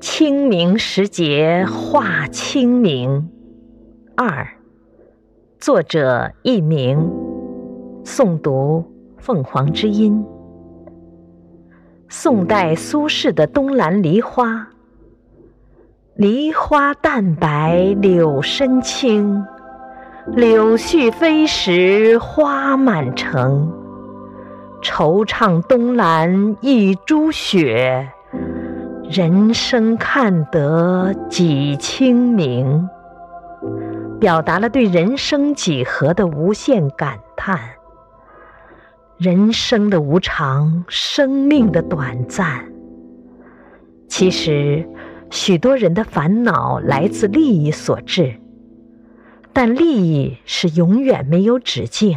清明时节话清明。二，作者佚名，诵读凤凰之音。宋代苏轼的《东兰梨花》：梨花淡白柳深青，柳絮飞时花满城。惆怅东兰一株雪，人生看得几清明。表达了对人生几何的无限感叹，人生的无常，生命的短暂。其实，许多人的烦恼来自利益所致，但利益是永远没有止境，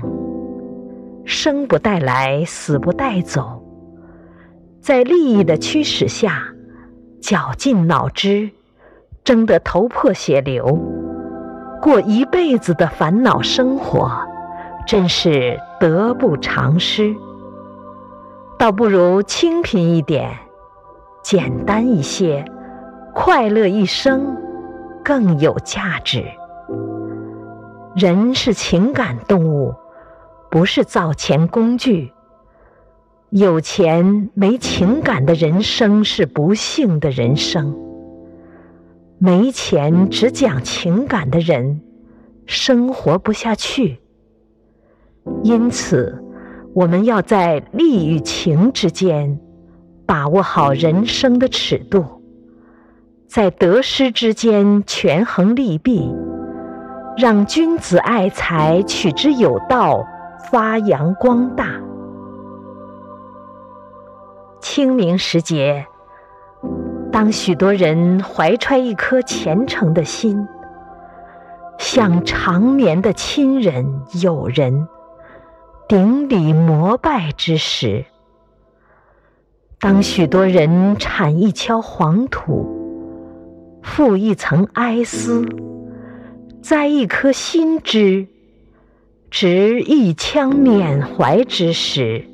生不带来，死不带走。在利益的驱使下，绞尽脑汁，争得头破血流。过一辈子的烦恼生活，真是得不偿失。倒不如清贫一点，简单一些，快乐一生更有价值。人是情感动物，不是造钱工具。有钱没情感的人生是不幸的人生。没钱只讲情感的人，生活不下去。因此，我们要在利与情之间把握好人生的尺度，在得失之间权衡利弊，让君子爱财，取之有道，发扬光大。清明时节。当许多人怀揣一颗虔诚的心，向长眠的亲人友人顶礼膜拜之时；当许多人铲一锹黄土，覆一层哀思，栽一颗新枝，执一腔缅怀之时。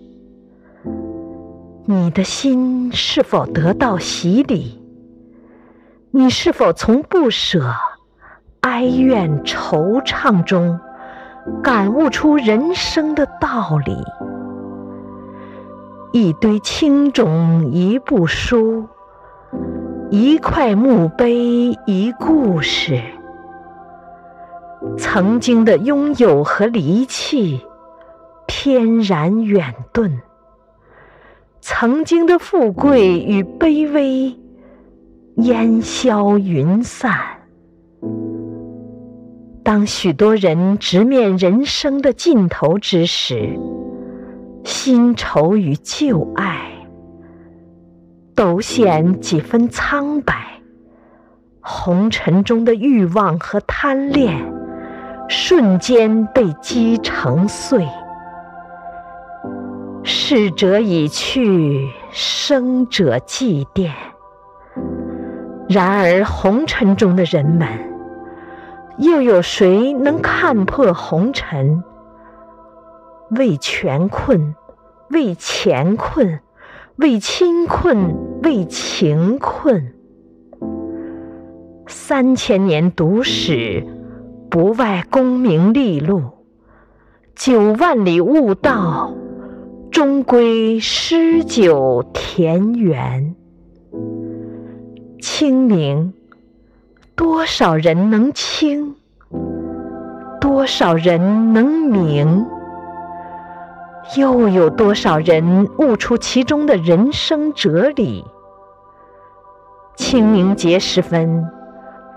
你的心是否得到洗礼？你是否从不舍、哀怨、惆怅中感悟出人生的道理？一堆青冢，一部书，一块墓碑，一故事。曾经的拥有和离弃，翩然远遁。曾经的富贵与卑微，烟消云散。当许多人直面人生的尽头之时，新愁与旧爱都显几分苍白。红尘中的欲望和贪恋，瞬间被击成碎。逝者已去，生者祭奠。然而红尘中的人们，又有谁能看破红尘？为权困，为钱困，为亲困，为情困。三千年读史，不外功名利禄；九万里悟道。终归诗酒田园。清明，多少人能清？多少人能明？又有多少人悟出其中的人生哲理？清明节时分，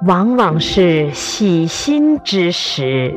往往是喜心之时。